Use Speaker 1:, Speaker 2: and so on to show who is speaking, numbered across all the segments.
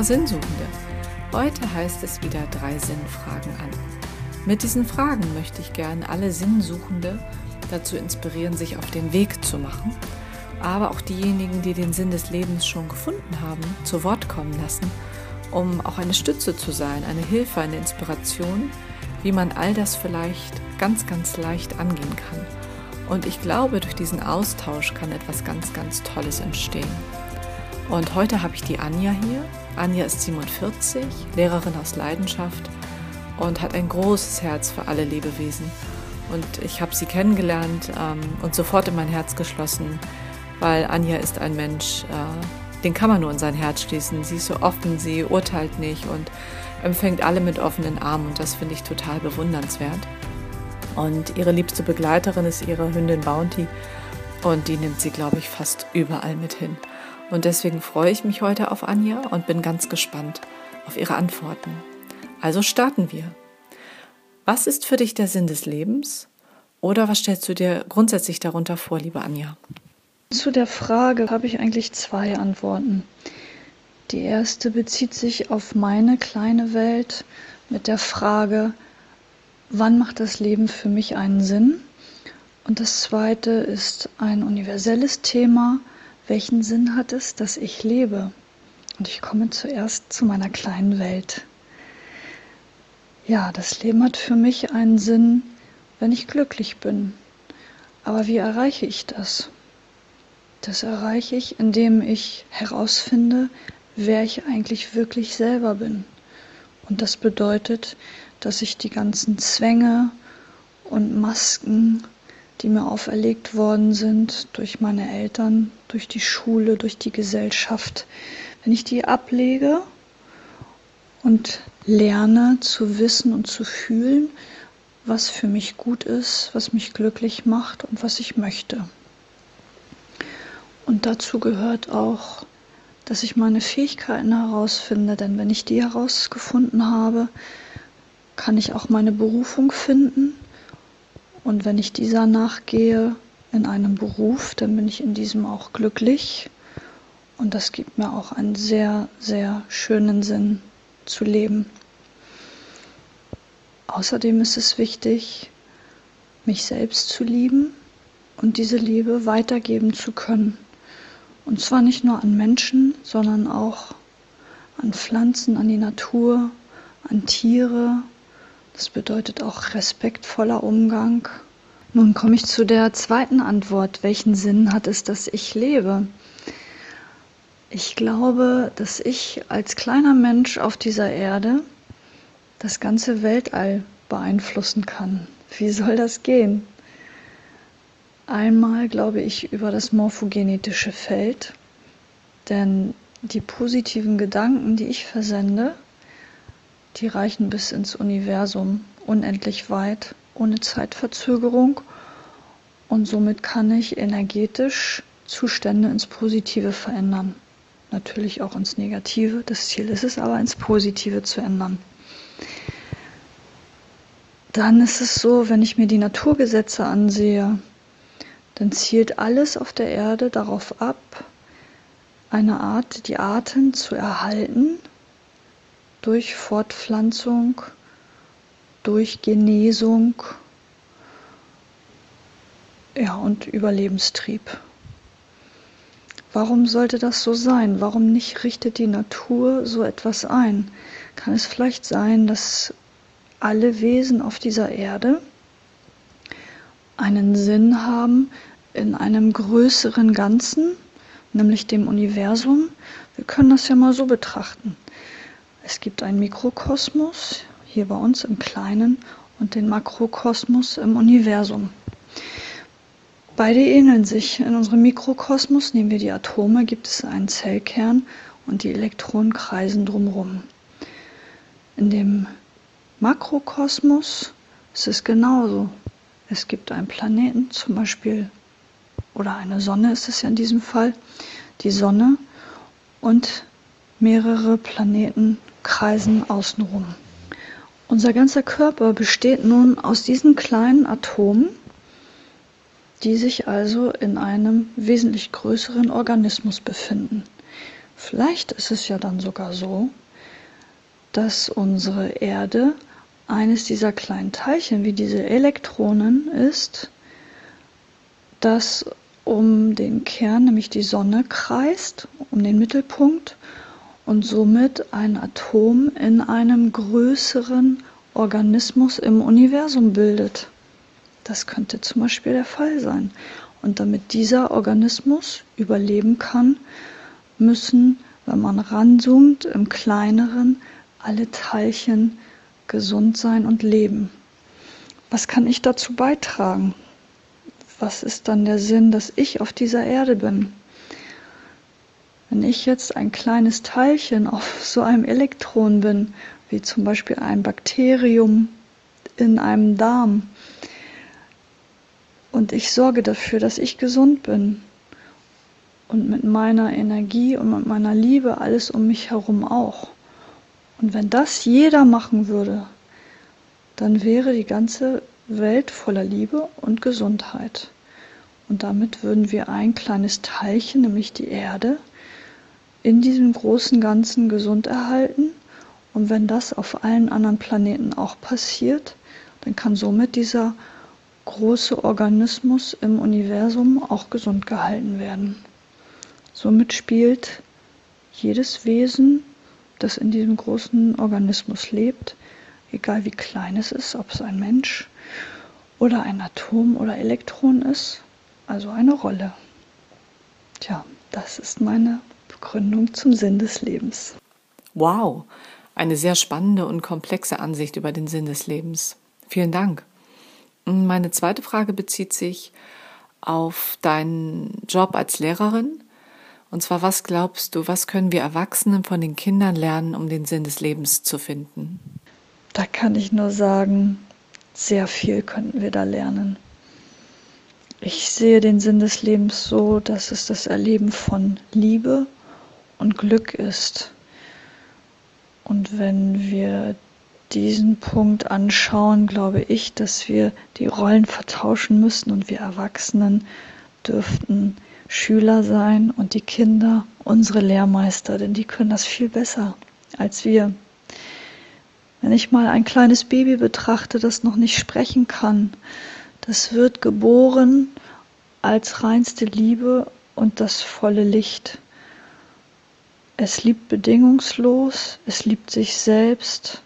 Speaker 1: wunderbare Sinnsuchende. Heute heißt es wieder drei Sinnfragen an. Mit diesen Fragen möchte ich gerne alle Sinnsuchende dazu inspirieren, sich auf den Weg zu machen, aber auch diejenigen, die den Sinn des Lebens schon gefunden haben, zu Wort kommen lassen, um auch eine Stütze zu sein, eine Hilfe, eine Inspiration, wie man all das vielleicht ganz, ganz leicht angehen kann. Und ich glaube, durch diesen Austausch kann etwas ganz, ganz Tolles entstehen. Und heute habe ich die Anja hier. Anja ist 47, Lehrerin aus Leidenschaft und hat ein großes Herz für alle Lebewesen. Und ich habe sie kennengelernt ähm, und sofort in mein Herz geschlossen, weil Anja ist ein Mensch, äh, den kann man nur in sein Herz schließen. Sie ist so offen, sie urteilt nicht und empfängt alle mit offenen Armen und das finde ich total bewundernswert. Und ihre liebste Begleiterin ist ihre Hündin Bounty und die nimmt sie, glaube ich, fast überall mit hin. Und deswegen freue ich mich heute auf Anja und bin ganz gespannt auf ihre Antworten. Also starten wir. Was ist für dich der Sinn des Lebens? Oder was stellst du dir grundsätzlich darunter vor, liebe Anja?
Speaker 2: Zu der Frage habe ich eigentlich zwei Antworten. Die erste bezieht sich auf meine kleine Welt mit der Frage, wann macht das Leben für mich einen Sinn? Und das zweite ist ein universelles Thema, welchen Sinn hat es, dass ich lebe? Und ich komme zuerst zu meiner kleinen Welt. Ja, das Leben hat für mich einen Sinn, wenn ich glücklich bin. Aber wie erreiche ich das? Das erreiche ich, indem ich herausfinde, wer ich eigentlich wirklich selber bin. Und das bedeutet, dass ich die ganzen Zwänge und Masken, die mir auferlegt worden sind durch meine Eltern, durch die Schule, durch die Gesellschaft, wenn ich die ablege und lerne zu wissen und zu fühlen, was für mich gut ist, was mich glücklich macht und was ich möchte. Und dazu gehört auch dass ich meine Fähigkeiten herausfinde, denn wenn ich die herausgefunden habe, kann ich auch meine Berufung finden. Und wenn ich dieser nachgehe in einem Beruf, dann bin ich in diesem auch glücklich. Und das gibt mir auch einen sehr, sehr schönen Sinn zu leben. Außerdem ist es wichtig, mich selbst zu lieben und diese Liebe weitergeben zu können. Und zwar nicht nur an Menschen, sondern auch an Pflanzen, an die Natur, an Tiere. Das bedeutet auch respektvoller Umgang. Nun komme ich zu der zweiten Antwort. Welchen Sinn hat es, dass ich lebe? Ich glaube, dass ich als kleiner Mensch auf dieser Erde das ganze Weltall beeinflussen kann. Wie soll das gehen? Einmal glaube ich über das morphogenetische Feld, denn die positiven Gedanken, die ich versende, die reichen bis ins Universum unendlich weit, ohne Zeitverzögerung und somit kann ich energetisch Zustände ins Positive verändern. Natürlich auch ins Negative. Das Ziel ist es aber, ins Positive zu ändern. Dann ist es so, wenn ich mir die Naturgesetze ansehe, dann zielt alles auf der Erde darauf ab, eine Art, die Arten zu erhalten durch Fortpflanzung, durch Genesung ja, und Überlebenstrieb. Warum sollte das so sein? Warum nicht richtet die Natur so etwas ein? Kann es vielleicht sein, dass alle Wesen auf dieser Erde einen Sinn haben, in einem größeren Ganzen, nämlich dem Universum. Wir können das ja mal so betrachten. Es gibt einen Mikrokosmos hier bei uns im Kleinen und den Makrokosmos im Universum. Beide ähneln sich. In unserem Mikrokosmos, nehmen wir die Atome, gibt es einen Zellkern und die Elektronen kreisen drumherum. In dem Makrokosmos ist es genauso. Es gibt einen Planeten, zum Beispiel oder eine Sonne ist es ja in diesem Fall, die Sonne und mehrere Planeten kreisen außenrum. Unser ganzer Körper besteht nun aus diesen kleinen Atomen, die sich also in einem wesentlich größeren Organismus befinden. Vielleicht ist es ja dann sogar so, dass unsere Erde eines dieser kleinen Teilchen wie diese Elektronen ist, das um den Kern, nämlich die Sonne, kreist, um den Mittelpunkt und somit ein Atom in einem größeren Organismus im Universum bildet. Das könnte zum Beispiel der Fall sein. Und damit dieser Organismus überleben kann, müssen, wenn man ranzoomt, im kleineren alle Teilchen gesund sein und leben. Was kann ich dazu beitragen? Was ist dann der Sinn, dass ich auf dieser Erde bin? Wenn ich jetzt ein kleines Teilchen auf so einem Elektron bin, wie zum Beispiel ein Bakterium in einem Darm, und ich sorge dafür, dass ich gesund bin und mit meiner Energie und mit meiner Liebe alles um mich herum auch. Und wenn das jeder machen würde, dann wäre die ganze Welt voller Liebe und Gesundheit. Und damit würden wir ein kleines Teilchen, nämlich die Erde, in diesem großen Ganzen gesund erhalten. Und wenn das auf allen anderen Planeten auch passiert, dann kann somit dieser große Organismus im Universum auch gesund gehalten werden. Somit spielt jedes Wesen das in diesem großen Organismus lebt, egal wie klein es ist, ob es ein Mensch oder ein Atom oder Elektron ist, also eine Rolle. Tja, das ist meine Begründung zum Sinn des Lebens.
Speaker 1: Wow, eine sehr spannende und komplexe Ansicht über den Sinn des Lebens. Vielen Dank. Meine zweite Frage bezieht sich auf deinen Job als Lehrerin. Und zwar, was glaubst du, was können wir Erwachsenen von den Kindern lernen, um den Sinn des Lebens zu finden?
Speaker 2: Da kann ich nur sagen, sehr viel könnten wir da lernen. Ich sehe den Sinn des Lebens so, dass es das Erleben von Liebe und Glück ist. Und wenn wir diesen Punkt anschauen, glaube ich, dass wir die Rollen vertauschen müssen und wir Erwachsenen dürften Schüler sein und die Kinder unsere Lehrmeister, denn die können das viel besser als wir. Wenn ich mal ein kleines Baby betrachte, das noch nicht sprechen kann, das wird geboren als reinste Liebe und das volle Licht. Es liebt bedingungslos, es liebt sich selbst,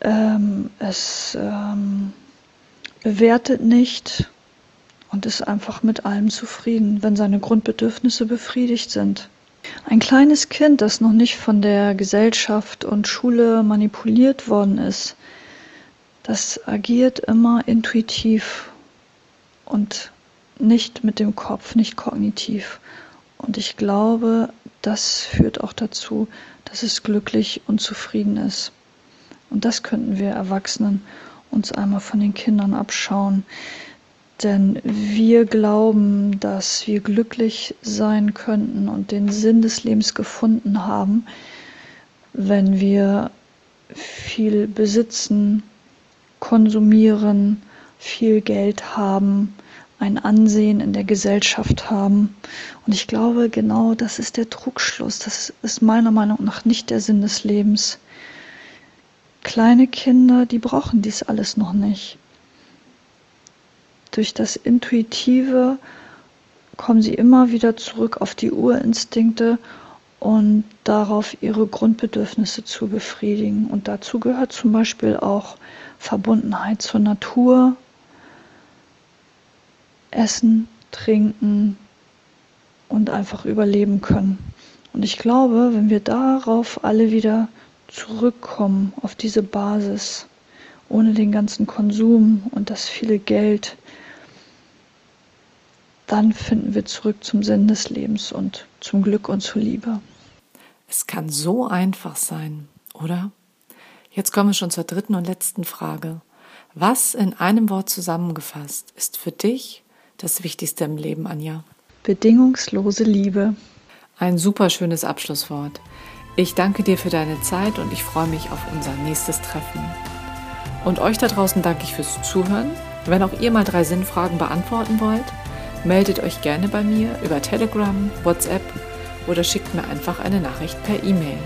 Speaker 2: ähm, es ähm, bewertet nicht, und ist einfach mit allem zufrieden, wenn seine Grundbedürfnisse befriedigt sind. Ein kleines Kind, das noch nicht von der Gesellschaft und Schule manipuliert worden ist, das agiert immer intuitiv und nicht mit dem Kopf, nicht kognitiv. Und ich glaube, das führt auch dazu, dass es glücklich und zufrieden ist. Und das könnten wir Erwachsenen uns einmal von den Kindern abschauen. Denn wir glauben, dass wir glücklich sein könnten und den Sinn des Lebens gefunden haben, wenn wir viel besitzen, konsumieren, viel Geld haben, ein Ansehen in der Gesellschaft haben. Und ich glaube, genau das ist der Trugschluss. Das ist meiner Meinung nach nicht der Sinn des Lebens. Kleine Kinder, die brauchen dies alles noch nicht durch das Intuitive kommen sie immer wieder zurück auf die Urinstinkte und darauf ihre Grundbedürfnisse zu befriedigen. Und dazu gehört zum Beispiel auch Verbundenheit zur Natur, Essen, Trinken und einfach überleben können. Und ich glaube, wenn wir darauf alle wieder zurückkommen, auf diese Basis, ohne den ganzen Konsum und das viele Geld, dann finden wir zurück zum Sinn des Lebens und zum Glück und zur Liebe.
Speaker 1: Es kann so einfach sein, oder? Jetzt kommen wir schon zur dritten und letzten Frage. Was in einem Wort zusammengefasst ist für dich das Wichtigste im Leben, Anja?
Speaker 2: Bedingungslose Liebe.
Speaker 1: Ein super schönes Abschlusswort. Ich danke dir für deine Zeit und ich freue mich auf unser nächstes Treffen. Und euch da draußen danke ich fürs Zuhören. Wenn auch ihr mal drei Sinnfragen beantworten wollt, meldet euch gerne bei mir über Telegram, WhatsApp oder schickt mir einfach eine Nachricht per E-Mail.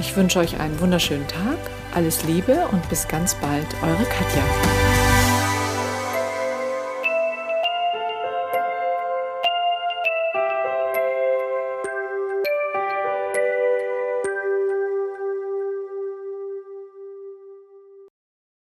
Speaker 1: Ich wünsche euch einen wunderschönen Tag, alles Liebe und bis ganz bald, eure Katja.